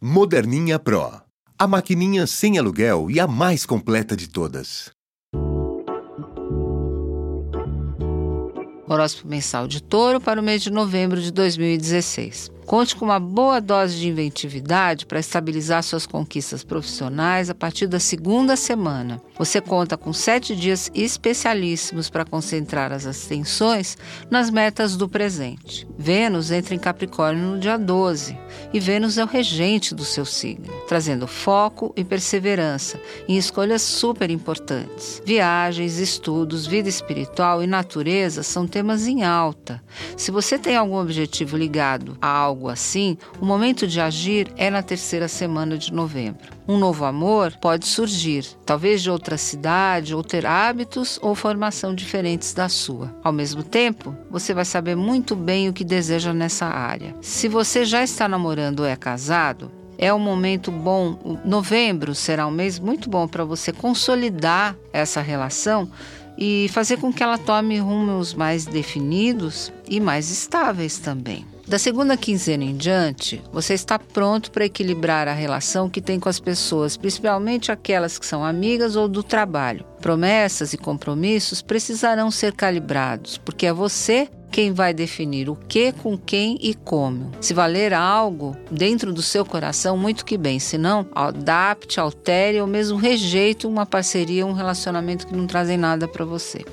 Moderninha Pro. A maquininha sem aluguel e a mais completa de todas. Horóscopo mensal de touro para o mês de novembro de 2016. Conte com uma boa dose de inventividade para estabilizar suas conquistas profissionais a partir da segunda semana. Você conta com sete dias especialíssimos para concentrar as atenções nas metas do presente. Vênus entra em Capricórnio no dia 12 e Vênus é o regente do seu signo, trazendo foco e perseverança em escolhas super importantes. Viagens, estudos, vida espiritual e natureza são temas em alta. Se você tem algum objetivo ligado a algo algo assim, o momento de agir é na terceira semana de novembro. Um novo amor pode surgir, talvez de outra cidade, ou ter hábitos ou formação diferentes da sua. Ao mesmo tempo, você vai saber muito bem o que deseja nessa área. Se você já está namorando ou é casado, é um momento bom. Novembro será um mês muito bom para você consolidar essa relação e fazer com que ela tome rumos mais definidos e mais estáveis também. Da segunda quinzena em diante, você está pronto para equilibrar a relação que tem com as pessoas, principalmente aquelas que são amigas ou do trabalho. Promessas e compromissos precisarão ser calibrados, porque é você quem vai definir o que, com quem e como. Se valer algo dentro do seu coração, muito que bem. Se não, adapte, altere ou mesmo rejeite uma parceria, um relacionamento que não trazem nada para você.